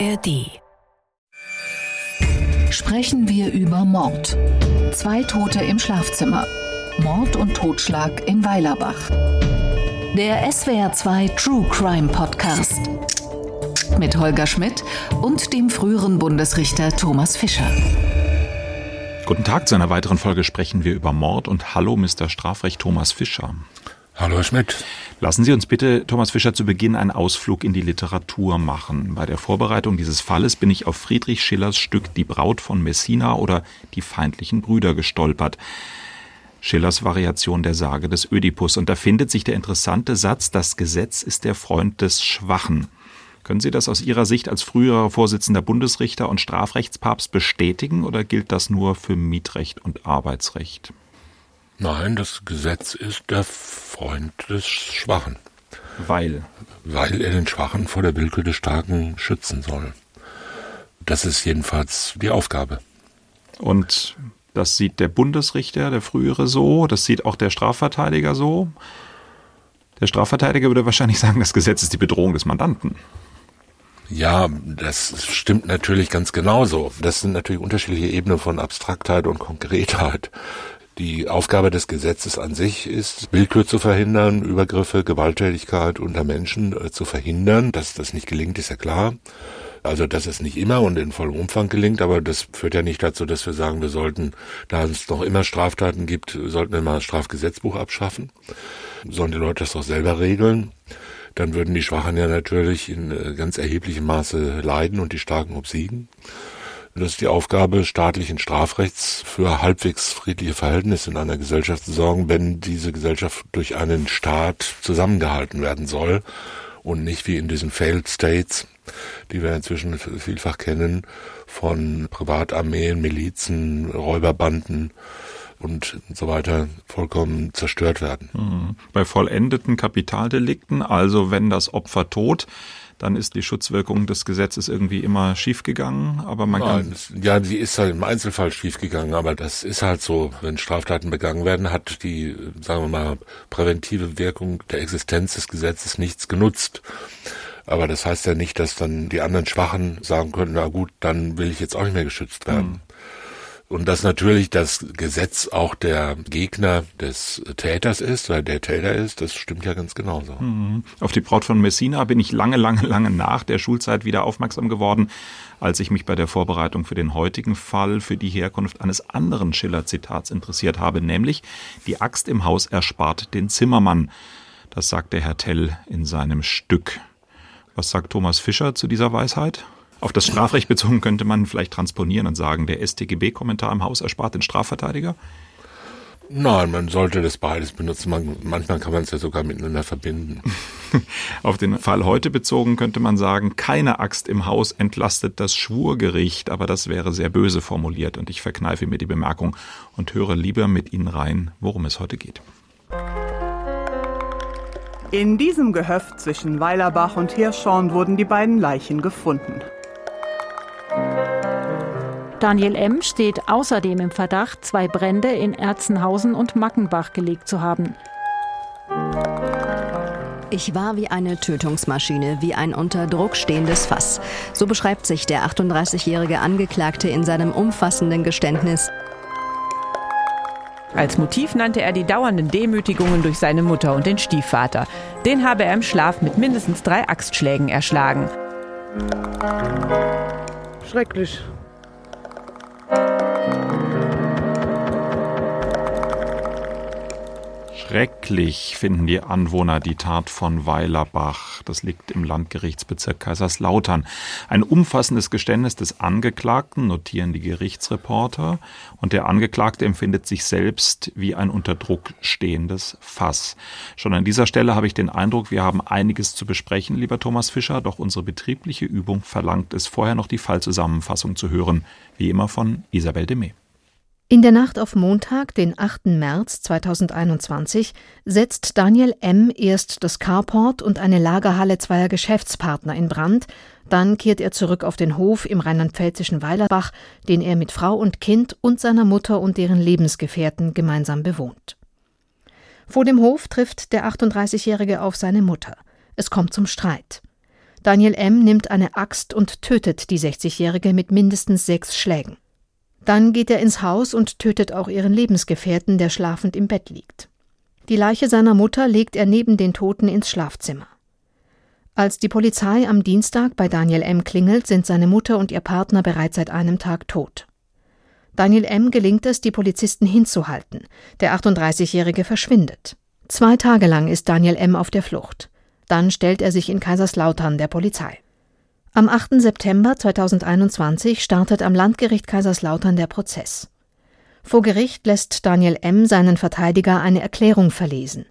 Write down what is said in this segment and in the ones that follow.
ARD. Sprechen wir über Mord. Zwei Tote im Schlafzimmer. Mord und Totschlag in Weilerbach. Der SWR2 True Crime Podcast. Mit Holger Schmidt und dem früheren Bundesrichter Thomas Fischer. Guten Tag, zu einer weiteren Folge sprechen wir über Mord und Hallo, Mr. Strafrecht Thomas Fischer. Hallo Herr Schmidt. Lassen Sie uns bitte, Thomas Fischer, zu Beginn einen Ausflug in die Literatur machen. Bei der Vorbereitung dieses Falles bin ich auf Friedrich Schillers Stück Die Braut von Messina oder Die feindlichen Brüder gestolpert. Schillers Variation der Sage des Ödipus. Und da findet sich der interessante Satz, das Gesetz ist der Freund des Schwachen. Können Sie das aus Ihrer Sicht als früherer Vorsitzender Bundesrichter und Strafrechtspapst bestätigen oder gilt das nur für Mietrecht und Arbeitsrecht? Nein, das Gesetz ist der Freund des Schwachen. Weil? Weil er den Schwachen vor der Willkür des Starken schützen soll. Das ist jedenfalls die Aufgabe. Und das sieht der Bundesrichter, der frühere so, das sieht auch der Strafverteidiger so. Der Strafverteidiger würde wahrscheinlich sagen, das Gesetz ist die Bedrohung des Mandanten. Ja, das stimmt natürlich ganz genauso. Das sind natürlich unterschiedliche Ebenen von Abstraktheit und Konkretheit. Die Aufgabe des Gesetzes an sich ist, Willkür zu verhindern, Übergriffe, Gewalttätigkeit unter Menschen äh, zu verhindern. Dass das nicht gelingt, ist ja klar. Also, dass es nicht immer und in vollem Umfang gelingt, aber das führt ja nicht dazu, dass wir sagen, wir sollten, da es noch immer Straftaten gibt, sollten wir mal das Strafgesetzbuch abschaffen. Sollen die Leute das doch selber regeln? Dann würden die Schwachen ja natürlich in äh, ganz erheblichem Maße leiden und die Starken obsiegen. Das ist die Aufgabe staatlichen Strafrechts für halbwegs friedliche Verhältnisse in einer Gesellschaft zu sorgen, wenn diese Gesellschaft durch einen Staat zusammengehalten werden soll und nicht wie in diesen Failed States, die wir inzwischen vielfach kennen, von Privatarmeen, Milizen, Räuberbanden und so weiter vollkommen zerstört werden. Mhm. Bei vollendeten Kapitaldelikten, also wenn das Opfer tot, dann ist die Schutzwirkung des Gesetzes irgendwie immer schiefgegangen. Aber man Nein, kann. Ja, die ist halt im Einzelfall schiefgegangen, aber das ist halt so. Wenn Straftaten begangen werden, hat die, sagen wir mal, präventive Wirkung der Existenz des Gesetzes nichts genutzt. Aber das heißt ja nicht, dass dann die anderen Schwachen sagen können, na gut, dann will ich jetzt auch nicht mehr geschützt werden. Und dass natürlich das Gesetz auch der Gegner des Täters ist, weil der Täter ist, das stimmt ja ganz genauso. Mhm. Auf die Braut von Messina bin ich lange, lange, lange nach der Schulzeit wieder aufmerksam geworden, als ich mich bei der Vorbereitung für den heutigen Fall für die Herkunft eines anderen Schiller-Zitats interessiert habe, nämlich die Axt im Haus erspart den Zimmermann. Das sagte Herr Tell in seinem Stück. Was sagt Thomas Fischer zu dieser Weisheit? Auf das Strafrecht bezogen könnte man vielleicht transponieren und sagen, der StGB-Kommentar im Haus erspart den Strafverteidiger? Nein, man sollte das beides benutzen. Man, manchmal kann man es ja sogar miteinander verbinden. Auf den Fall heute bezogen könnte man sagen, keine Axt im Haus entlastet das Schwurgericht, aber das wäre sehr böse formuliert und ich verkneife mir die Bemerkung und höre lieber mit Ihnen rein, worum es heute geht. In diesem Gehöft zwischen Weilerbach und Hirschhorn wurden die beiden Leichen gefunden. Daniel M. steht außerdem im Verdacht, zwei Brände in Erzenhausen und Mackenbach gelegt zu haben. Ich war wie eine Tötungsmaschine, wie ein unter Druck stehendes Fass. So beschreibt sich der 38-jährige Angeklagte in seinem umfassenden Geständnis. Als Motiv nannte er die dauernden Demütigungen durch seine Mutter und den Stiefvater. Den habe er im Schlaf mit mindestens drei Axtschlägen erschlagen. Schrecklich. Schrecklich finden die Anwohner die Tat von Weilerbach. Das liegt im Landgerichtsbezirk Kaiserslautern. Ein umfassendes Geständnis des Angeklagten notieren die Gerichtsreporter und der Angeklagte empfindet sich selbst wie ein unter Druck stehendes Fass. Schon an dieser Stelle habe ich den Eindruck, wir haben einiges zu besprechen, lieber Thomas Fischer, doch unsere betriebliche Übung verlangt es vorher noch die Fallzusammenfassung zu hören, wie immer von Isabel Demey. In der Nacht auf Montag, den 8. März 2021, setzt Daniel M. erst das Carport und eine Lagerhalle zweier Geschäftspartner in Brand, dann kehrt er zurück auf den Hof im rheinland-pfälzischen Weilerbach, den er mit Frau und Kind und seiner Mutter und deren Lebensgefährten gemeinsam bewohnt. Vor dem Hof trifft der 38-Jährige auf seine Mutter. Es kommt zum Streit. Daniel M. nimmt eine Axt und tötet die 60-Jährige mit mindestens sechs Schlägen. Dann geht er ins Haus und tötet auch ihren Lebensgefährten, der schlafend im Bett liegt. Die Leiche seiner Mutter legt er neben den Toten ins Schlafzimmer. Als die Polizei am Dienstag bei Daniel M. klingelt, sind seine Mutter und ihr Partner bereits seit einem Tag tot. Daniel M. gelingt es, die Polizisten hinzuhalten. Der 38-Jährige verschwindet. Zwei Tage lang ist Daniel M. auf der Flucht. Dann stellt er sich in Kaiserslautern der Polizei. Am 8. September 2021 startet am Landgericht Kaiserslautern der Prozess. Vor Gericht lässt Daniel M. seinen Verteidiger eine Erklärung verlesen.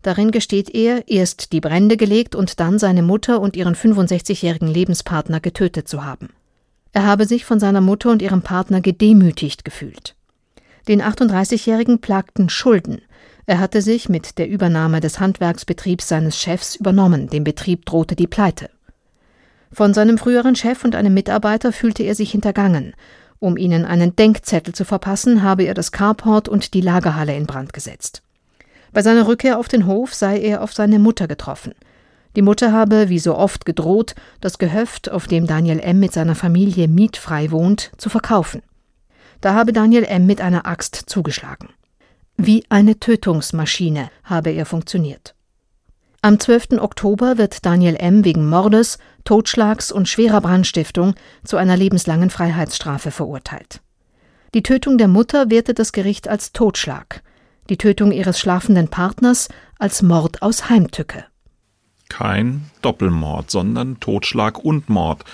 Darin gesteht er, erst die Brände gelegt und dann seine Mutter und ihren 65-jährigen Lebenspartner getötet zu haben. Er habe sich von seiner Mutter und ihrem Partner gedemütigt gefühlt. Den 38-Jährigen plagten Schulden. Er hatte sich mit der Übernahme des Handwerksbetriebs seines Chefs übernommen, dem Betrieb drohte die Pleite. Von seinem früheren Chef und einem Mitarbeiter fühlte er sich hintergangen. Um ihnen einen Denkzettel zu verpassen, habe er das Carport und die Lagerhalle in Brand gesetzt. Bei seiner Rückkehr auf den Hof sei er auf seine Mutter getroffen. Die Mutter habe, wie so oft, gedroht, das Gehöft, auf dem Daniel M. mit seiner Familie mietfrei wohnt, zu verkaufen. Da habe Daniel M. mit einer Axt zugeschlagen. Wie eine Tötungsmaschine habe er funktioniert. Am 12. Oktober wird Daniel M. wegen Mordes, Totschlags und schwerer Brandstiftung zu einer lebenslangen Freiheitsstrafe verurteilt. Die Tötung der Mutter wertet das Gericht als Totschlag, die Tötung ihres schlafenden Partners als Mord aus Heimtücke. Kein Doppelmord, sondern Totschlag und Mord.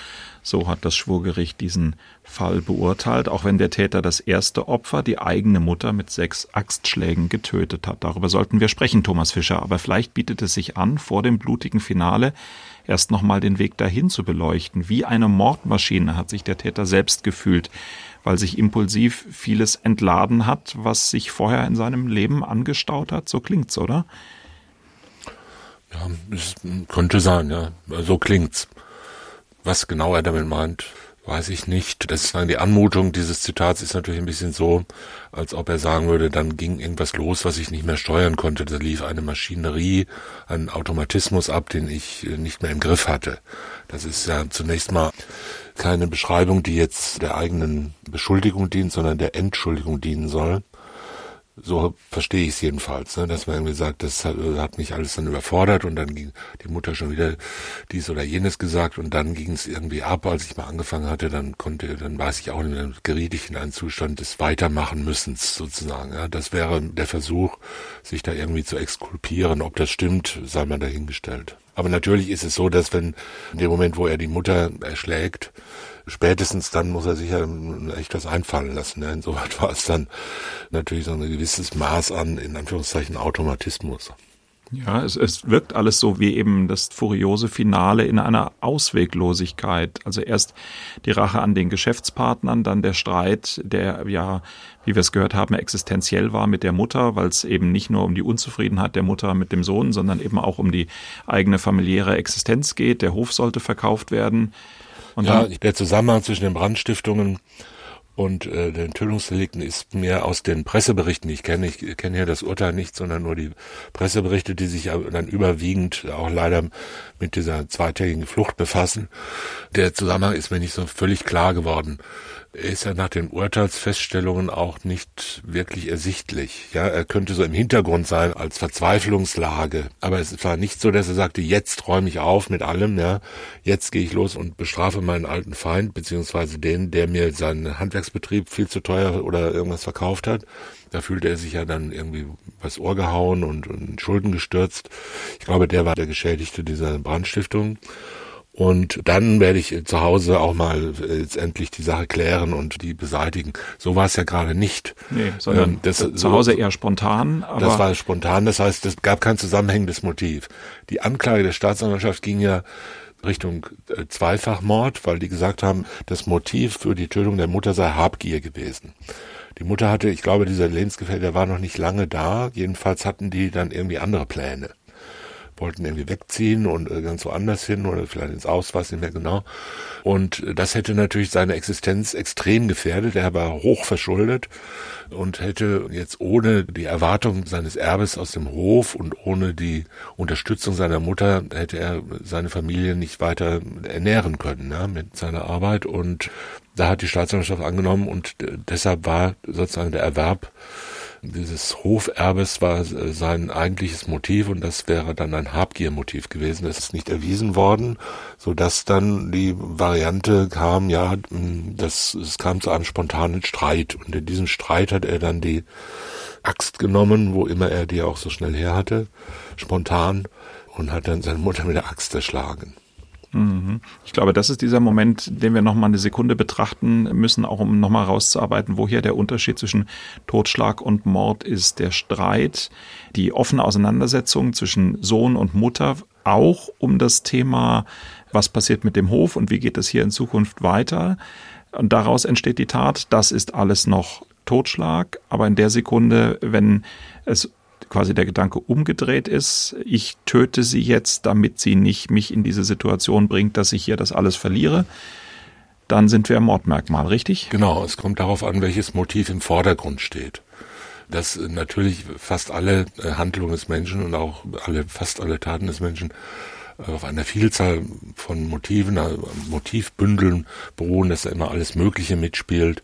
So hat das Schwurgericht diesen Fall beurteilt, auch wenn der Täter das erste Opfer, die eigene Mutter, mit sechs Axtschlägen getötet hat. Darüber sollten wir sprechen, Thomas Fischer. Aber vielleicht bietet es sich an, vor dem blutigen Finale erst nochmal den Weg dahin zu beleuchten. Wie eine Mordmaschine hat sich der Täter selbst gefühlt, weil sich impulsiv vieles entladen hat, was sich vorher in seinem Leben angestaut hat. So klingt's, oder? Ja, es könnte sein, ja. So klingt's. Was genau er damit meint, weiß ich nicht. Das ist die Anmutung dieses Zitats ist natürlich ein bisschen so, als ob er sagen würde, dann ging irgendwas los, was ich nicht mehr steuern konnte. Da lief eine Maschinerie, ein Automatismus ab, den ich nicht mehr im Griff hatte. Das ist ja zunächst mal keine Beschreibung, die jetzt der eigenen Beschuldigung dient, sondern der Entschuldigung dienen soll. So verstehe ich es jedenfalls, ne? dass man irgendwie sagt, das hat, hat, mich alles dann überfordert und dann ging die Mutter schon wieder dies oder jenes gesagt und dann ging es irgendwie ab, als ich mal angefangen hatte, dann konnte, dann weiß ich auch, dann geriet ich in einen Zustand des Weitermachen müssens sozusagen. Ja? Das wäre der Versuch, sich da irgendwie zu exkulpieren. Ob das stimmt, sei mal dahingestellt. Aber natürlich ist es so, dass wenn in dem Moment, wo er die Mutter erschlägt, spätestens dann muss er sich ja echt was einfallen lassen. Ne? Insoweit war es dann natürlich so ein gewisses Maß an, in Anführungszeichen, Automatismus. Ja, es, es wirkt alles so wie eben das furiose Finale in einer Ausweglosigkeit. Also erst die Rache an den Geschäftspartnern, dann der Streit, der ja, wie wir es gehört haben, existenziell war mit der Mutter, weil es eben nicht nur um die Unzufriedenheit der Mutter mit dem Sohn, sondern eben auch um die eigene familiäre Existenz geht. Der Hof sollte verkauft werden. Und ja, der Zusammenhang zwischen den Brandstiftungen und äh, den Tötungsdelikten ist mir aus den Presseberichten, ich kenne, ich kenne hier das Urteil nicht, sondern nur die Presseberichte, die sich dann überwiegend auch leider mit dieser zweitägigen Flucht befassen. Der Zusammenhang ist mir nicht so völlig klar geworden ist ja nach den Urteilsfeststellungen auch nicht wirklich ersichtlich. Ja, er könnte so im Hintergrund sein als Verzweiflungslage. Aber es war nicht so, dass er sagte, jetzt räume ich auf mit allem, ja. Jetzt gehe ich los und bestrafe meinen alten Feind, beziehungsweise den, der mir seinen Handwerksbetrieb viel zu teuer oder irgendwas verkauft hat. Da fühlte er sich ja dann irgendwie was Ohr gehauen und, und in Schulden gestürzt. Ich glaube, der war der Geschädigte dieser Brandstiftung. Und dann werde ich zu Hause auch mal jetzt endlich die Sache klären und die beseitigen. So war es ja gerade nicht. Nee, sondern ähm, das, zu Hause eher spontan. Aber das war spontan, das heißt, es gab kein zusammenhängendes Motiv. Die Anklage der Staatsanwaltschaft ging ja Richtung äh, Zweifachmord, weil die gesagt haben, das Motiv für die Tötung der Mutter sei Habgier gewesen. Die Mutter hatte, ich glaube, dieser Lebensgefährte, der war noch nicht lange da. Jedenfalls hatten die dann irgendwie andere Pläne wollten irgendwie wegziehen und äh, ganz woanders hin oder vielleicht ins Aus, weiß nicht mehr genau. Und das hätte natürlich seine Existenz extrem gefährdet. Er war hoch verschuldet und hätte jetzt ohne die Erwartung seines Erbes aus dem Hof und ohne die Unterstützung seiner Mutter hätte er seine Familie nicht weiter ernähren können ja, mit seiner Arbeit. Und da hat die Staatsanwaltschaft angenommen und deshalb war sozusagen der Erwerb dieses Hoferbes war sein eigentliches Motiv und das wäre dann ein Habgiermotiv gewesen. Das ist nicht erwiesen worden, so dass dann die Variante kam, ja, das, es kam zu einem spontanen Streit und in diesem Streit hat er dann die Axt genommen, wo immer er die auch so schnell her hatte, spontan und hat dann seine Mutter mit der Axt erschlagen. Mhm. Ich glaube, das ist dieser Moment, den wir noch mal eine Sekunde betrachten müssen, auch um noch mal rauszuarbeiten, wo hier der Unterschied zwischen Totschlag und Mord ist. Der Streit, die offene Auseinandersetzung zwischen Sohn und Mutter, auch um das Thema, was passiert mit dem Hof und wie geht es hier in Zukunft weiter. Und daraus entsteht die Tat. Das ist alles noch Totschlag. Aber in der Sekunde, wenn es quasi der Gedanke umgedreht ist, ich töte sie jetzt, damit sie nicht mich in diese Situation bringt, dass ich hier das alles verliere, dann sind wir im Mordmerkmal, richtig? Genau, es kommt darauf an, welches Motiv im Vordergrund steht. Dass natürlich fast alle äh, Handlungen des Menschen und auch alle, fast alle Taten des Menschen auf einer Vielzahl von Motiven, also Motivbündeln beruhen, dass da immer alles Mögliche mitspielt.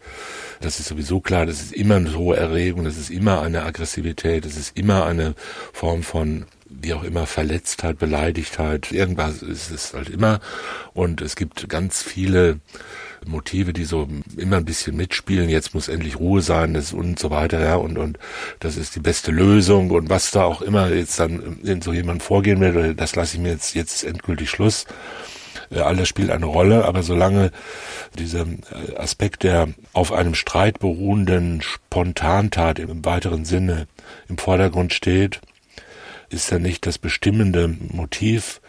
Das ist sowieso klar, das ist immer eine hohe Erregung, das ist immer eine Aggressivität, das ist immer eine Form von wie auch immer Verletztheit, Beleidigtheit, irgendwas ist es halt immer. Und es gibt ganz viele Motive, die so immer ein bisschen mitspielen. Jetzt muss endlich Ruhe sein, das und so weiter, ja, und, und das ist die beste Lösung und was da auch immer jetzt dann in so jemand vorgehen will, das lasse ich mir jetzt, jetzt ist endgültig Schluss. Äh, all das spielt eine Rolle, aber solange dieser äh, Aspekt der auf einem Streit beruhenden Spontantat im weiteren Sinne im Vordergrund steht, ist ja nicht das bestimmende Motiv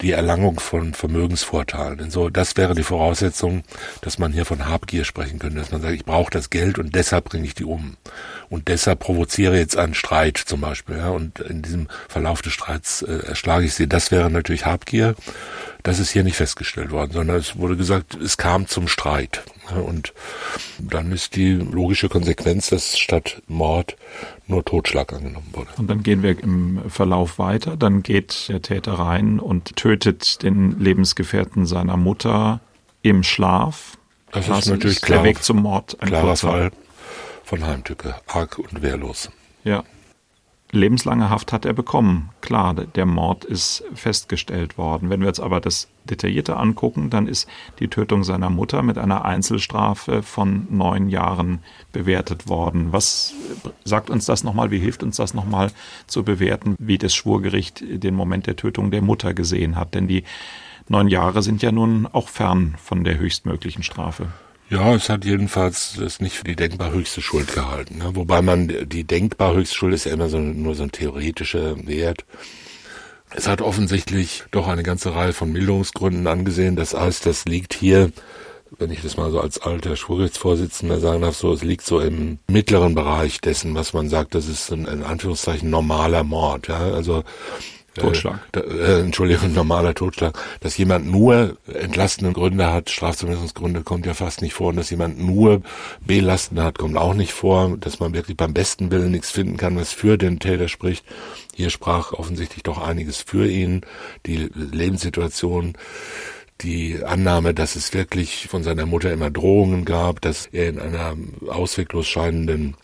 die Erlangung von Vermögensvorteilen. Denn so, das wäre die Voraussetzung, dass man hier von Habgier sprechen könnte, dass man sagt, ich brauche das Geld und deshalb bringe ich die um. Und deshalb provoziere jetzt einen Streit zum Beispiel. Ja, und in diesem Verlauf des Streits äh, erschlage ich sie. Das wäre natürlich Habgier. Das ist hier nicht festgestellt worden, sondern es wurde gesagt, es kam zum Streit. Und dann ist die logische Konsequenz, dass statt Mord nur Totschlag angenommen wurde. Und dann gehen wir im Verlauf weiter. Dann geht der Täter rein und tötet den Lebensgefährten seiner Mutter im Schlaf. Das, das ist natürlich ist klar, der Weg zum Mord. Ein klarer kurzer. Fall von Heimtücke, arg und wehrlos. Ja. Lebenslange Haft hat er bekommen. Klar, der Mord ist festgestellt worden. Wenn wir jetzt aber das Detaillierte angucken, dann ist die Tötung seiner Mutter mit einer Einzelstrafe von neun Jahren bewertet worden. Was sagt uns das nochmal? Wie hilft uns das nochmal zu bewerten, wie das Schwurgericht den Moment der Tötung der Mutter gesehen hat? Denn die neun Jahre sind ja nun auch fern von der höchstmöglichen Strafe. Ja, es hat jedenfalls das nicht für die denkbar höchste Schuld gehalten. Ne? Wobei man die denkbar höchste Schuld ist ja immer so, nur so ein theoretischer Wert. Es hat offensichtlich doch eine ganze Reihe von Milderungsgründen angesehen. Das heißt, das liegt hier, wenn ich das mal so als alter Schwurgerichtsvorsitzender sagen darf, so, es liegt so im mittleren Bereich dessen, was man sagt, das ist ein, in Anführungszeichen normaler Mord. Ja? Also Totschlag. Äh, äh, Entschuldigung, normaler Totschlag. Dass jemand nur entlastende Gründe hat, Strafzumessungsgründe kommt ja fast nicht vor. Und dass jemand nur belastende hat, kommt auch nicht vor. Dass man wirklich beim besten Willen nichts finden kann, was für den Täter spricht. Hier sprach offensichtlich doch einiges für ihn. Die Lebenssituation die Annahme, dass es wirklich von seiner Mutter immer Drohungen gab, dass er in einer ausweglos scheinenden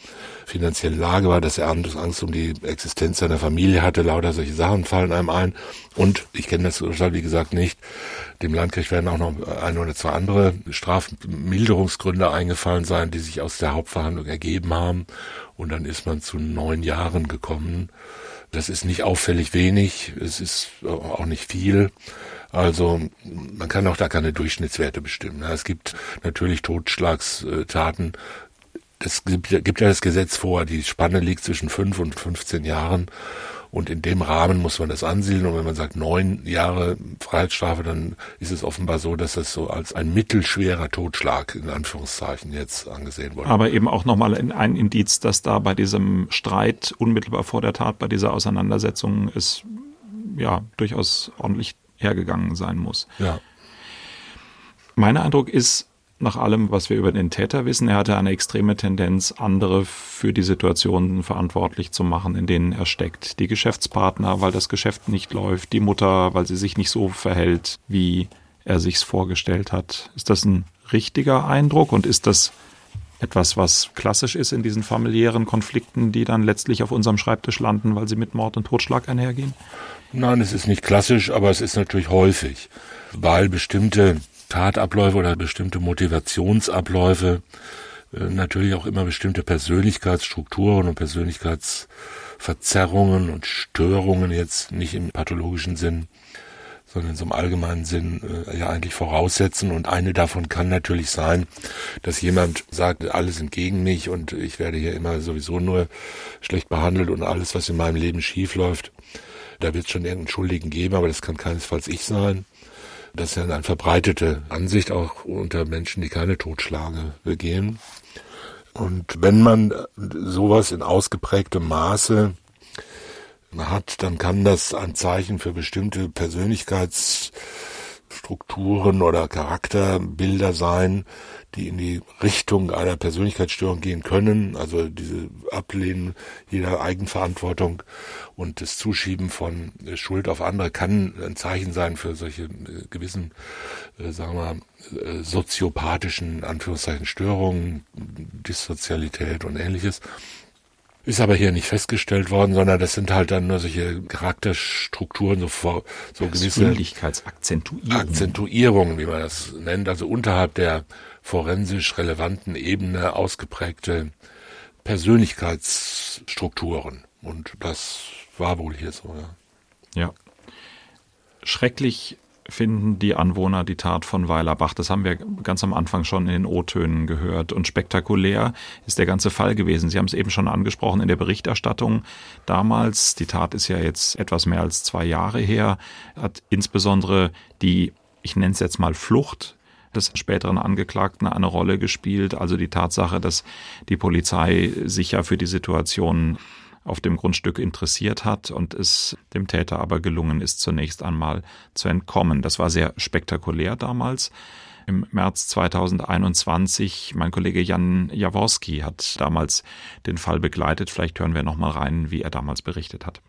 finanziellen Lage war, dass er Angst um die Existenz seiner Familie hatte, lauter solche Sachen fallen einem ein. Und ich kenne das Urteil, wie gesagt, nicht. Dem Landgericht werden auch noch ein oder zwei andere Strafmilderungsgründe eingefallen sein, die sich aus der Hauptverhandlung ergeben haben. Und dann ist man zu neun Jahren gekommen. Das ist nicht auffällig wenig, es ist auch nicht viel. Also man kann auch da keine Durchschnittswerte bestimmen. Es gibt natürlich Totschlagstaten, es gibt, gibt ja das Gesetz vor, die Spanne liegt zwischen fünf und 15 Jahren. Und in dem Rahmen muss man das ansiedeln. Und wenn man sagt neun Jahre Freiheitsstrafe, dann ist es offenbar so, dass das so als ein mittelschwerer Totschlag in Anführungszeichen jetzt angesehen wurde. Aber eben auch nochmal ein Indiz, dass da bei diesem Streit unmittelbar vor der Tat, bei dieser Auseinandersetzung es ja durchaus ordentlich hergegangen sein muss. Ja. Mein Eindruck ist, nach allem, was wir über den Täter wissen, er hatte eine extreme Tendenz, andere für die Situationen verantwortlich zu machen, in denen er steckt. Die Geschäftspartner, weil das Geschäft nicht läuft, die Mutter, weil sie sich nicht so verhält, wie er sich's vorgestellt hat. Ist das ein richtiger Eindruck und ist das etwas, was klassisch ist in diesen familiären Konflikten, die dann letztlich auf unserem Schreibtisch landen, weil sie mit Mord und Totschlag einhergehen? Nein, es ist nicht klassisch, aber es ist natürlich häufig, weil bestimmte Tatabläufe oder bestimmte Motivationsabläufe äh, natürlich auch immer bestimmte Persönlichkeitsstrukturen und Persönlichkeitsverzerrungen und Störungen jetzt nicht im pathologischen Sinn sondern so im allgemeinen Sinn äh, ja eigentlich voraussetzen. Und eine davon kann natürlich sein, dass jemand sagt, alle sind gegen mich und ich werde hier immer sowieso nur schlecht behandelt und alles, was in meinem Leben schief läuft, da wird es schon irgendeinen Schuldigen geben, aber das kann keinesfalls ich sein. Das ist ja eine verbreitete Ansicht auch unter Menschen, die keine Totschlage begehen. Und wenn man sowas in ausgeprägtem Maße hat, dann kann das ein Zeichen für bestimmte Persönlichkeitsstrukturen oder Charakterbilder sein, die in die Richtung einer Persönlichkeitsstörung gehen können. Also diese Ablehnen jeder Eigenverantwortung und das Zuschieben von Schuld auf andere kann ein Zeichen sein für solche äh, gewissen, äh, sagen wir mal, äh, soziopathischen Anführungszeichen Störungen, Dissozialität und ähnliches. Ist aber hier nicht festgestellt worden, sondern das sind halt dann nur solche Charakterstrukturen, so, so gewisse Akzentuierungen, wie man das nennt, also unterhalb der forensisch relevanten Ebene ausgeprägte Persönlichkeitsstrukturen. Und das war wohl hier so, ja. Ja. Schrecklich finden die Anwohner die Tat von Weilerbach. Das haben wir ganz am Anfang schon in den O-Tönen gehört. Und spektakulär ist der ganze Fall gewesen. Sie haben es eben schon angesprochen in der Berichterstattung damals. Die Tat ist ja jetzt etwas mehr als zwei Jahre her. Hat insbesondere die, ich nenne es jetzt mal Flucht des späteren Angeklagten eine Rolle gespielt. Also die Tatsache, dass die Polizei sich ja für die Situation auf dem Grundstück interessiert hat und es dem Täter aber gelungen ist, zunächst einmal zu entkommen. Das war sehr spektakulär damals. Im März 2021, mein Kollege Jan Jaworski hat damals den Fall begleitet. Vielleicht hören wir noch mal rein, wie er damals berichtet hat.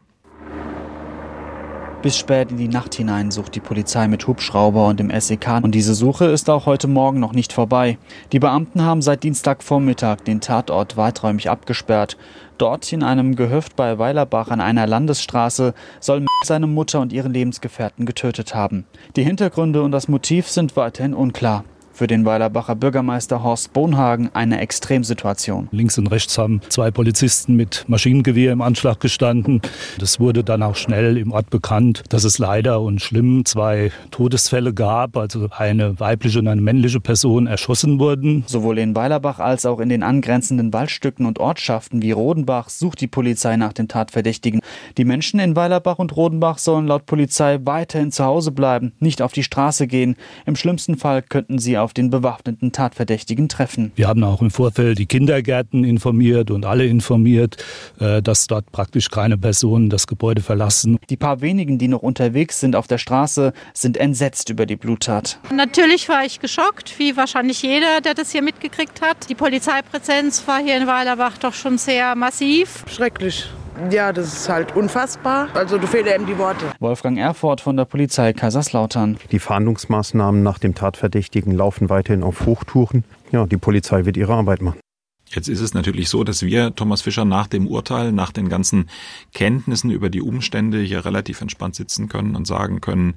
Bis spät in die Nacht hinein sucht die Polizei mit Hubschrauber und dem SEK und diese Suche ist auch heute Morgen noch nicht vorbei. Die Beamten haben seit Dienstagvormittag den Tatort weiträumig abgesperrt. Dort in einem Gehöft bei Weilerbach an einer Landesstraße soll seine Mutter und ihren Lebensgefährten getötet haben. Die Hintergründe und das Motiv sind weiterhin unklar. Für den Weilerbacher Bürgermeister Horst Bonhagen eine Extremsituation. Links und rechts haben zwei Polizisten mit Maschinengewehr im Anschlag gestanden. Das wurde dann auch schnell im Ort bekannt, dass es leider und schlimm zwei Todesfälle gab, also eine weibliche und eine männliche Person erschossen wurden. Sowohl in Weilerbach als auch in den angrenzenden Waldstücken und Ortschaften wie Rodenbach sucht die Polizei nach den Tatverdächtigen. Die Menschen in Weilerbach und Rodenbach sollen laut Polizei weiterhin zu Hause bleiben, nicht auf die Straße gehen. Im schlimmsten Fall könnten sie auf auf den bewaffneten Tatverdächtigen treffen. Wir haben auch im Vorfeld die Kindergärten informiert und alle informiert, äh, dass dort praktisch keine Personen das Gebäude verlassen. Die paar wenigen, die noch unterwegs sind auf der Straße, sind entsetzt über die Bluttat. Natürlich war ich geschockt, wie wahrscheinlich jeder, der das hier mitgekriegt hat. Die Polizeipräsenz war hier in Weilerbach doch schon sehr massiv. Schrecklich. Ja, das ist halt unfassbar. Also du fehlen eben die Worte. Wolfgang Erfurt von der Polizei Kaiserslautern. Die Fahndungsmaßnahmen nach dem Tatverdächtigen laufen weiterhin auf Hochtouren. Ja, die Polizei wird ihre Arbeit machen. Jetzt ist es natürlich so, dass wir, Thomas Fischer, nach dem Urteil, nach den ganzen Kenntnissen über die Umstände hier relativ entspannt sitzen können und sagen können,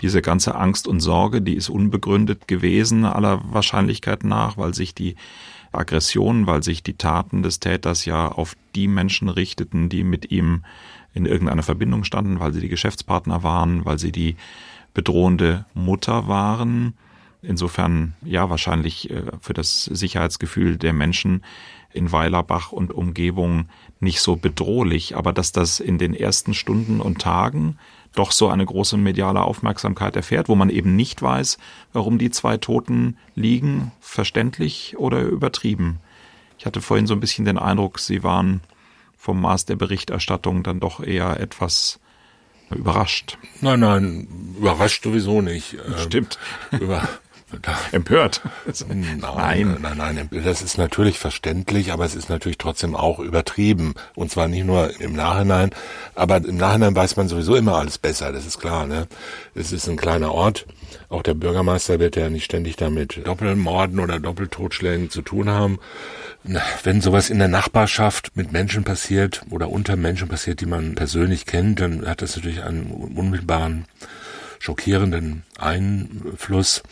diese ganze Angst und Sorge, die ist unbegründet gewesen, aller Wahrscheinlichkeit nach, weil sich die Aggression, weil sich die Taten des Täters ja auf die Menschen richteten, die mit ihm in irgendeiner Verbindung standen, weil sie die Geschäftspartner waren, weil sie die bedrohende Mutter waren. Insofern ja wahrscheinlich äh, für das Sicherheitsgefühl der Menschen in Weilerbach und Umgebung nicht so bedrohlich, aber dass das in den ersten Stunden und Tagen doch so eine große mediale Aufmerksamkeit erfährt, wo man eben nicht weiß, warum die zwei Toten liegen, verständlich oder übertrieben. Ich hatte vorhin so ein bisschen den Eindruck, sie waren vom Maß der Berichterstattung dann doch eher etwas Überrascht. Nein, nein, überrascht sowieso nicht. Ähm, Stimmt. Über, Empört. Nein, nein, nein, nein, das ist natürlich verständlich, aber es ist natürlich trotzdem auch übertrieben. Und zwar nicht nur im Nachhinein, aber im Nachhinein weiß man sowieso immer alles besser, das ist klar. Ne? Es ist ein kleiner Ort. Auch der Bürgermeister wird ja nicht ständig damit Doppelmorden oder Doppeltotschlägen zu tun haben. Wenn sowas in der Nachbarschaft mit Menschen passiert oder unter Menschen passiert, die man persönlich kennt, dann hat das natürlich einen unmittelbaren schockierenden Einfluss.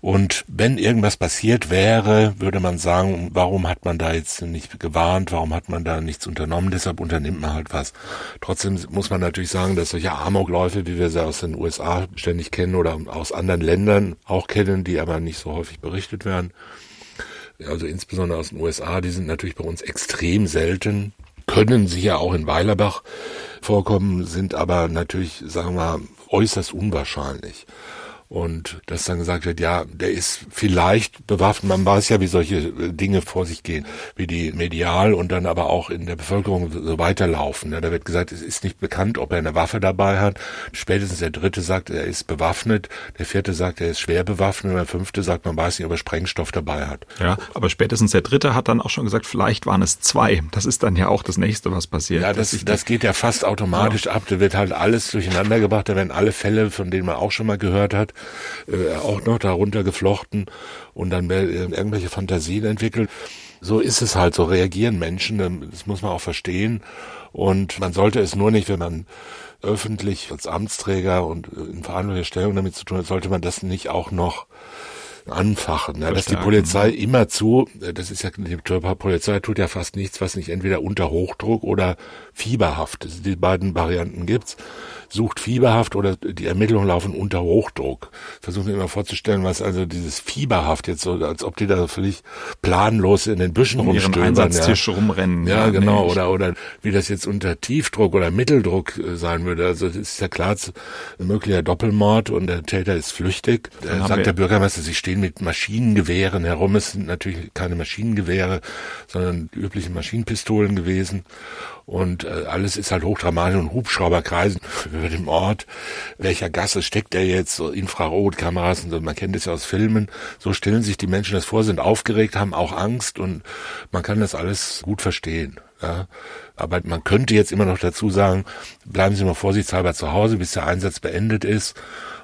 Und wenn irgendwas passiert wäre, würde man sagen, warum hat man da jetzt nicht gewarnt, warum hat man da nichts unternommen, deshalb unternimmt man halt was. Trotzdem muss man natürlich sagen, dass solche Amokläufe, wie wir sie aus den USA ständig kennen oder aus anderen Ländern auch kennen, die aber nicht so häufig berichtet werden, also insbesondere aus den USA, die sind natürlich bei uns extrem selten, können sicher auch in Weilerbach vorkommen, sind aber natürlich, sagen wir äußerst unwahrscheinlich. Und dass dann gesagt wird, ja, der ist vielleicht bewaffnet. Man weiß ja, wie solche äh, Dinge vor sich gehen, wie die medial und dann aber auch in der Bevölkerung so weiterlaufen. Da wird gesagt, es ist nicht bekannt, ob er eine Waffe dabei hat. Spätestens der dritte sagt, er ist bewaffnet. Der vierte sagt, er ist schwer bewaffnet. Und der fünfte sagt, man weiß nicht, ob er Sprengstoff dabei hat. Ja, aber spätestens der dritte hat dann auch schon gesagt, vielleicht waren es zwei. Das ist dann ja auch das nächste, was passiert. Ja, das, das geht ja fast automatisch ja. ab. Da wird halt alles durcheinander gebracht. Da werden alle Fälle, von denen man auch schon mal gehört hat, äh, auch noch darunter geflochten und dann werden irgendwelche Fantasien entwickelt. So ist es halt, so reagieren Menschen, das muss man auch verstehen. Und man sollte es nur nicht, wenn man öffentlich als Amtsträger und in verantwortlicher Stellung damit zu tun hat, sollte man das nicht auch noch anfachen. Ja, dass die Polizei immer zu, das ist ja, die Polizei tut ja fast nichts, was nicht entweder unter Hochdruck oder fieberhaft, die beiden Varianten gibt's sucht fieberhaft oder die Ermittlungen laufen unter Hochdruck. Versuchen mir immer vorzustellen, was also dieses fieberhaft jetzt so, als ob die da völlig planlos in den Büschen um rumstöbern. Einsatztisch ja. rumrennen. Ja, ja genau. Nee, oder, oder wie das jetzt unter Tiefdruck oder Mitteldruck äh, sein würde. Also das ist ja klar, ein möglicher Doppelmord und der Täter ist flüchtig. Da sagt der Bürgermeister, sie stehen mit Maschinengewehren herum. Es sind natürlich keine Maschinengewehre, sondern übliche Maschinenpistolen gewesen. Und äh, alles ist halt hochdramatisch und Hubschrauber kreisen über dem Ort. Welcher Gasse steckt er jetzt? So Infrarotkameras und so, man kennt es ja aus Filmen. So stellen sich die Menschen das vor, sind aufgeregt, haben auch Angst und man kann das alles gut verstehen. Ja. Aber man könnte jetzt immer noch dazu sagen, bleiben Sie mal vorsichtshalber zu Hause, bis der Einsatz beendet ist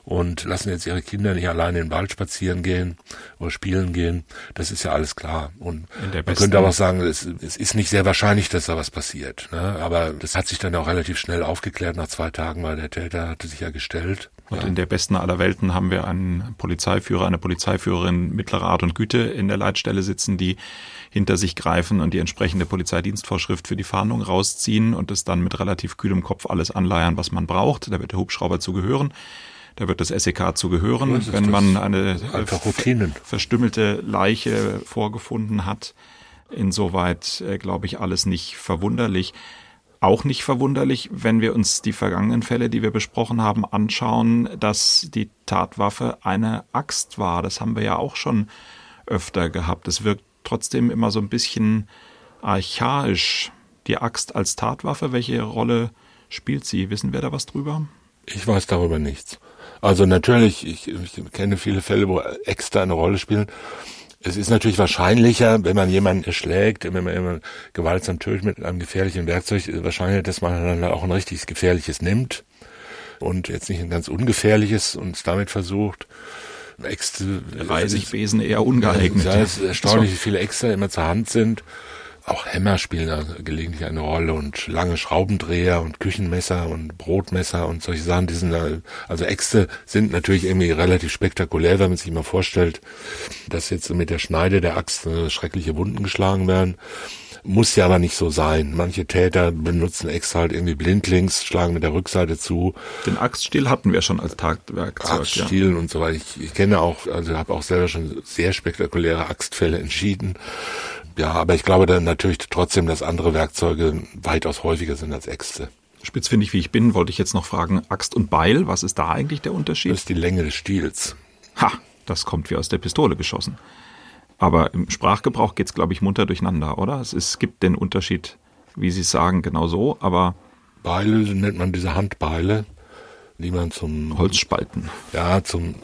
und lassen jetzt ihre Kinder nicht alleine in den Wald spazieren gehen oder spielen gehen. Das ist ja alles klar. Und man könnte aber auch sagen, es, es, ist nicht sehr wahrscheinlich, dass da was passiert. Ne? Aber das hat sich dann auch relativ schnell aufgeklärt nach zwei Tagen, weil der Täter hatte sich ja gestellt. Und ja. in der besten aller Welten haben wir einen Polizeiführer, eine Polizeiführerin mittlerer Art und Güte in der Leitstelle sitzen, die hinter sich greifen und die entsprechende Polizeidienstvorschrift für die Fahndung rausziehen und es dann mit relativ kühlem Kopf alles anleiern, was man braucht. Da wird der Hubschrauber zu gehören. Da wird das SEK zu gehören, so wenn man eine verstümmelte Leiche vorgefunden hat. Insoweit, äh, glaube ich, alles nicht verwunderlich. Auch nicht verwunderlich, wenn wir uns die vergangenen Fälle, die wir besprochen haben, anschauen, dass die Tatwaffe eine Axt war. Das haben wir ja auch schon öfter gehabt. Es wirkt trotzdem immer so ein bisschen archaisch. Die Axt als Tatwaffe, welche Rolle spielt sie? Wissen wir da was drüber? Ich weiß darüber nichts. Also natürlich, ich, ich kenne viele Fälle, wo Äxte eine Rolle spielen. Es ist natürlich wahrscheinlicher, wenn man jemanden erschlägt, wenn man jemanden gewaltsam tötet mit einem gefährlichen Werkzeug, wahrscheinlich, dass man dann auch ein richtig gefährliches nimmt und jetzt nicht ein ganz ungefährliches und damit versucht. Äxte, Reisigbesen eher ungeeignet. Ja, es ist erstaunlich, wie viele Äxte immer zur Hand sind. Auch Hämmer spielen da gelegentlich eine Rolle und lange Schraubendreher und Küchenmesser und Brotmesser und solche Sachen, die sind da, also Äxte sind natürlich irgendwie relativ spektakulär, wenn man sich mal vorstellt, dass jetzt mit der Schneide der Axt äh, schreckliche Wunden geschlagen werden. Muss ja aber nicht so sein. Manche Täter benutzen extra halt irgendwie blindlings, schlagen mit der Rückseite zu. Den Axtstiel hatten wir schon als Tatwerkzeug. Axtstiel ja. und so weiter. Ich, ich kenne auch, also habe auch selber schon sehr spektakuläre Axtfälle entschieden. Ja, aber ich glaube dann natürlich trotzdem, dass andere Werkzeuge weitaus häufiger sind als Äxte. Spitzfindig wie ich bin, wollte ich jetzt noch fragen, Axt und Beil, was ist da eigentlich der Unterschied? Das ist die Länge des Stiels. Ha, das kommt wie aus der Pistole geschossen. Aber im Sprachgebrauch geht's, glaube ich, munter durcheinander, oder? Es, ist, es gibt den Unterschied, wie Sie sagen, genau so, aber Beile nennt man diese Handbeile, die man zum Holzspalten. Ja, zum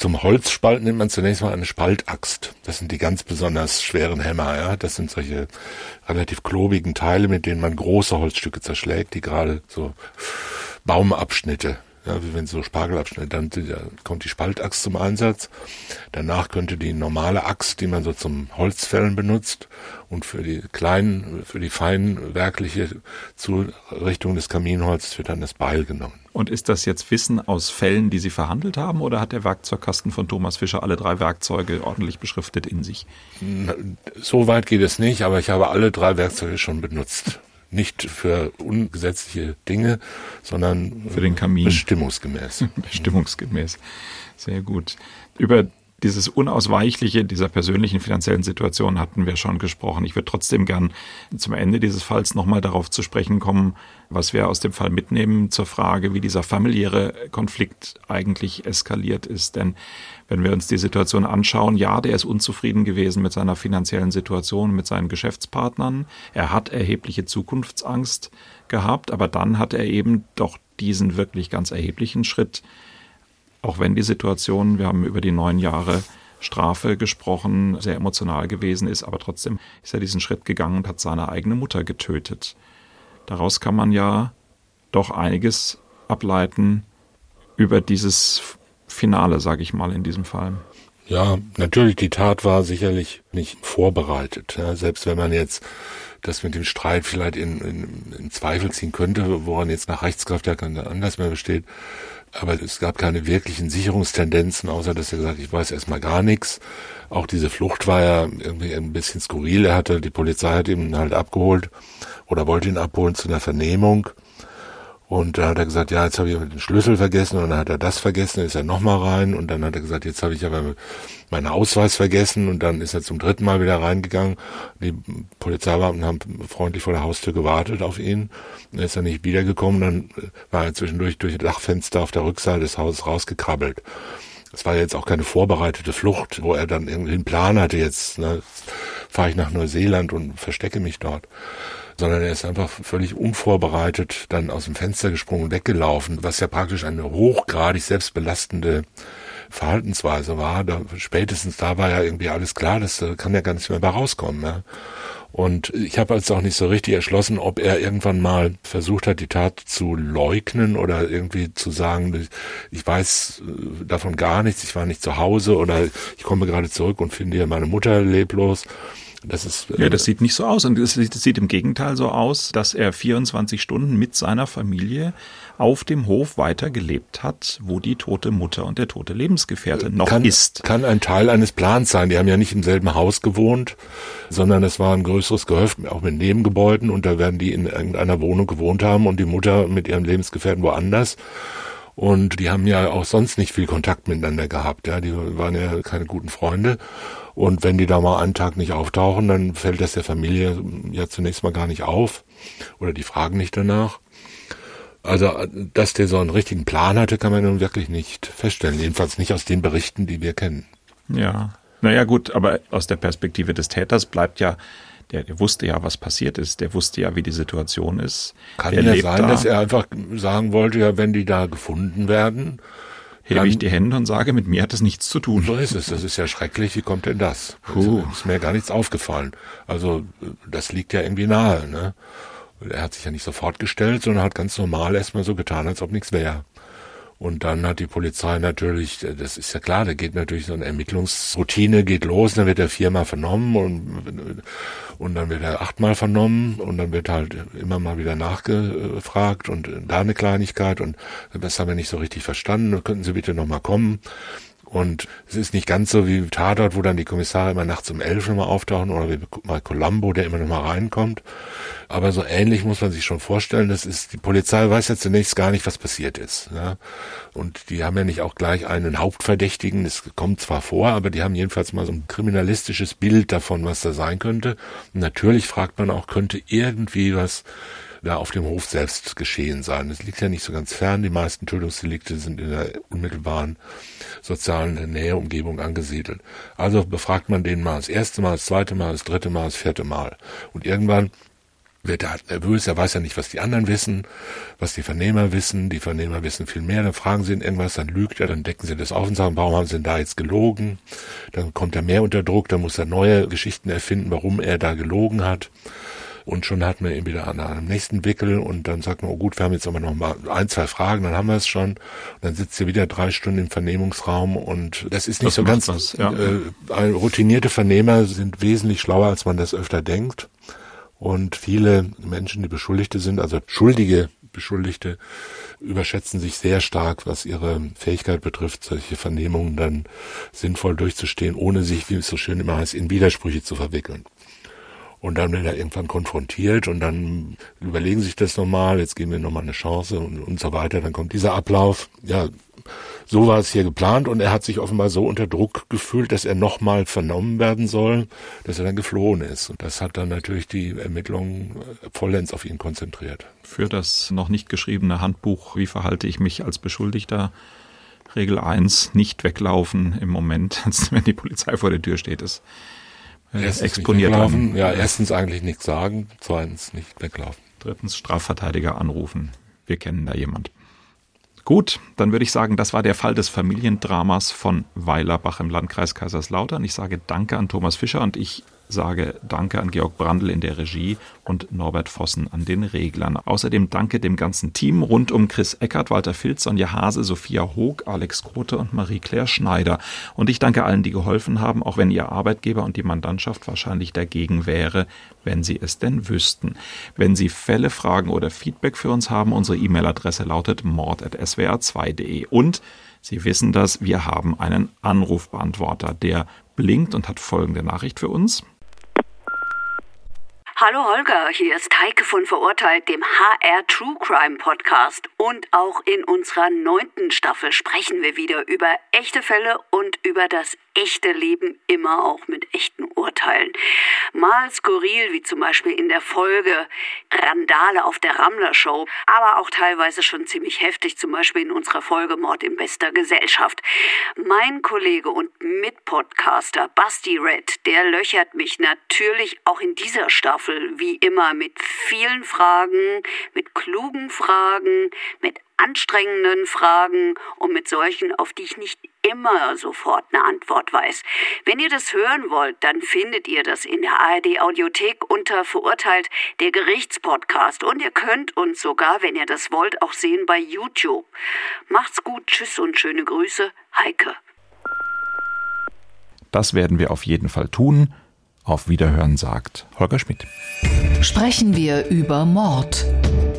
zum Holzspalten nimmt man zunächst mal eine Spaltaxt. Das sind die ganz besonders schweren Hämmer, ja. Das sind solche relativ klobigen Teile, mit denen man große Holzstücke zerschlägt, die gerade so Baumabschnitte ja, wie wenn so Spargelabschnitte, dann kommt die Spaltaxt zum Einsatz. Danach könnte die normale Axt, die man so zum Holzfällen benutzt und für die kleinen, für die feinen werkliche Zurichtung des Kaminholzes wird dann das Beil genommen. Und ist das jetzt Wissen aus Fällen, die Sie verhandelt haben, oder hat der Werkzeugkasten von Thomas Fischer alle drei Werkzeuge ordentlich beschriftet in sich? So weit geht es nicht, aber ich habe alle drei Werkzeuge schon benutzt nicht für ungesetzliche Dinge, sondern für den Kamin. Bestimmungsgemäß. Bestimmungsgemäß. Sehr gut. Über dieses Unausweichliche dieser persönlichen finanziellen Situation hatten wir schon gesprochen. Ich würde trotzdem gern zum Ende dieses Falls nochmal darauf zu sprechen kommen, was wir aus dem Fall mitnehmen zur Frage, wie dieser familiäre Konflikt eigentlich eskaliert ist. Denn wenn wir uns die Situation anschauen, ja, der ist unzufrieden gewesen mit seiner finanziellen Situation, mit seinen Geschäftspartnern. Er hat erhebliche Zukunftsangst gehabt, aber dann hat er eben doch diesen wirklich ganz erheblichen Schritt, auch wenn die Situation, wir haben über die neun Jahre Strafe gesprochen, sehr emotional gewesen ist, aber trotzdem ist er diesen Schritt gegangen und hat seine eigene Mutter getötet. Daraus kann man ja doch einiges ableiten über dieses Finale, sage ich mal in diesem Fall. Ja, natürlich, die Tat war sicherlich nicht vorbereitet. Ja, selbst wenn man jetzt das mit dem Streit vielleicht in, in, in Zweifel ziehen könnte, woran jetzt nach Rechtskraft ja kein Anlass mehr besteht. Aber es gab keine wirklichen Sicherungstendenzen, außer dass er gesagt, ich weiß erstmal gar nichts. Auch diese Flucht war ja irgendwie ein bisschen skurril. Er hatte, die Polizei hat ihn halt abgeholt oder wollte ihn abholen zu einer Vernehmung. Und da hat er gesagt, ja, jetzt habe ich den Schlüssel vergessen und dann hat er das vergessen, dann ist er nochmal rein und dann hat er gesagt, jetzt habe ich aber meinen Ausweis vergessen und dann ist er zum dritten Mal wieder reingegangen. Die Polizeibeamten haben freundlich vor der Haustür gewartet auf ihn. Dann ist er nicht wiedergekommen, dann war er zwischendurch durch das Dachfenster auf der Rückseite des Hauses rausgekrabbelt. Das war jetzt auch keine vorbereitete Flucht, wo er dann irgendwie einen Plan hatte, jetzt ne, fahre ich nach Neuseeland und verstecke mich dort sondern er ist einfach völlig unvorbereitet dann aus dem Fenster gesprungen und weggelaufen, was ja praktisch eine hochgradig selbstbelastende Verhaltensweise war. Da, spätestens da war ja irgendwie alles klar, das kann ja gar nicht mehr bei rauskommen. Ja. Und ich habe jetzt auch nicht so richtig erschlossen, ob er irgendwann mal versucht hat, die Tat zu leugnen oder irgendwie zu sagen, ich weiß äh, davon gar nichts, ich war nicht zu Hause oder ich komme gerade zurück und finde hier meine Mutter leblos. Das ist, ja, das sieht nicht so aus. Und es sieht im Gegenteil so aus, dass er 24 Stunden mit seiner Familie auf dem Hof weiter gelebt hat, wo die tote Mutter und der tote Lebensgefährte noch kann, ist. Kann ein Teil eines Plans sein. Die haben ja nicht im selben Haus gewohnt, sondern es war ein größeres Gehöft, auch mit Nebengebäuden und da werden die in irgendeiner Wohnung gewohnt haben und die Mutter mit ihrem Lebensgefährten woanders. Und die haben ja auch sonst nicht viel Kontakt miteinander gehabt. Ja, die waren ja keine guten Freunde. Und wenn die da mal einen Tag nicht auftauchen, dann fällt das der Familie ja zunächst mal gar nicht auf. Oder die fragen nicht danach. Also, dass der so einen richtigen Plan hatte, kann man nun wirklich nicht feststellen. Jedenfalls nicht aus den Berichten, die wir kennen. Ja. Naja, gut, aber aus der Perspektive des Täters bleibt ja, der, der wusste ja, was passiert ist. Der wusste ja, wie die Situation ist. Kann der ja sein, da. dass er einfach sagen wollte, ja, wenn die da gefunden werden, hebe ich die Hände und sage, mit mir hat es nichts zu tun. So ist es. Das ist ja schrecklich. Wie kommt denn das? Puh. ist mir gar nichts aufgefallen. Also das liegt ja irgendwie nahe. Ne? Er hat sich ja nicht sofort gestellt, sondern hat ganz normal erstmal so getan, als ob nichts wäre. Und dann hat die Polizei natürlich, das ist ja klar, da geht natürlich so eine Ermittlungsroutine, geht los, dann wird er viermal vernommen und, und dann wird er achtmal vernommen und dann wird halt immer mal wieder nachgefragt und da eine Kleinigkeit und das haben wir nicht so richtig verstanden, könnten Sie bitte nochmal kommen. Und es ist nicht ganz so wie Tatort, wo dann die Kommissare immer nachts um elf nochmal auftauchen oder wie mal Columbo, der immer nochmal reinkommt. Aber so ähnlich muss man sich schon vorstellen. Das ist, die Polizei weiß ja zunächst gar nicht, was passiert ist. Ja? Und die haben ja nicht auch gleich einen Hauptverdächtigen. Das kommt zwar vor, aber die haben jedenfalls mal so ein kriminalistisches Bild davon, was da sein könnte. Und natürlich fragt man auch, könnte irgendwie was da auf dem Hof selbst geschehen sein. Es liegt ja nicht so ganz fern. Die meisten Tötungsdelikte sind in der unmittelbaren sozialen Nähe, Umgebung angesiedelt. Also befragt man den mal das erste Mal, das zweite Mal, das dritte Mal, das vierte Mal. Und irgendwann wird er halt nervös, er weiß ja nicht, was die anderen wissen, was die Vernehmer wissen, die Vernehmer wissen viel mehr, dann fragen sie ihn irgendwas, dann lügt er, dann decken sie das auf und sagen, warum haben sie denn da jetzt gelogen? Dann kommt er mehr unter Druck, dann muss er neue Geschichten erfinden, warum er da gelogen hat. Und schon hat man ihn wieder an einem nächsten Wickel und dann sagt man, oh gut, wir haben jetzt aber noch mal ein, zwei Fragen, dann haben wir es schon. Und dann sitzt er wieder drei Stunden im Vernehmungsraum und das ist nicht das so ganz, was, ja. äh, routinierte Vernehmer sind wesentlich schlauer, als man das öfter denkt. Und viele Menschen, die Beschuldigte sind, also schuldige Beschuldigte, überschätzen sich sehr stark, was ihre Fähigkeit betrifft, solche Vernehmungen dann sinnvoll durchzustehen, ohne sich, wie es so schön immer heißt, in Widersprüche zu verwickeln. Und dann wird er irgendwann konfrontiert und dann überlegen sich das nochmal, jetzt geben wir nochmal eine Chance und, und so weiter. Dann kommt dieser Ablauf. Ja, so war es hier geplant und er hat sich offenbar so unter Druck gefühlt, dass er nochmal vernommen werden soll, dass er dann geflohen ist. Und das hat dann natürlich die Ermittlungen äh, vollends auf ihn konzentriert. Für das noch nicht geschriebene Handbuch, wie verhalte ich mich als Beschuldigter? Regel 1, nicht weglaufen im Moment, wenn die Polizei vor der Tür steht, ist Erstens exponiert haben. Ja, erstens eigentlich nichts sagen, zweitens nicht weglaufen. Drittens Strafverteidiger anrufen. Wir kennen da jemand. Gut, dann würde ich sagen, das war der Fall des Familiendramas von Weilerbach im Landkreis Kaiserslautern. Ich sage Danke an Thomas Fischer und ich sage Danke an Georg Brandl in der Regie und Norbert Vossen an den Reglern. Außerdem danke dem ganzen Team rund um Chris Eckert, Walter Filz, Sonja Hase, Sophia Hoog, Alex Grote und Marie-Claire Schneider. Und ich danke allen, die geholfen haben, auch wenn ihr Arbeitgeber und die Mandantschaft wahrscheinlich dagegen wäre, wenn sie es denn wüssten. Wenn Sie Fälle, Fragen oder Feedback für uns haben, unsere E-Mail-Adresse lautet mord.swr2.de und Sie wissen das, wir haben einen Anrufbeantworter, der blinkt und hat folgende Nachricht für uns. Hallo Holger, hier ist Heike von Verurteilt, dem HR True Crime Podcast. Und auch in unserer neunten Staffel sprechen wir wieder über echte Fälle und über das echte Leben immer auch mit echten Urteilen. Mal skurril, wie zum Beispiel in der Folge Randale auf der Rammler Show, aber auch teilweise schon ziemlich heftig, zum Beispiel in unserer Folge Mord in bester Gesellschaft. Mein Kollege und Mitpodcaster Basti Red, der löchert mich natürlich auch in dieser Staffel wie immer mit vielen Fragen, mit klugen Fragen, mit anstrengenden Fragen und mit solchen, auf die ich nicht immer sofort eine Antwort weiß. Wenn ihr das hören wollt, dann findet ihr das in der ARD Audiothek unter Verurteilt der Gerichtspodcast und ihr könnt uns sogar, wenn ihr das wollt, auch sehen bei YouTube. Macht's gut, tschüss und schöne Grüße, Heike. Das werden wir auf jeden Fall tun. Auf Wiederhören sagt Holger Schmidt. Sprechen wir über Mord.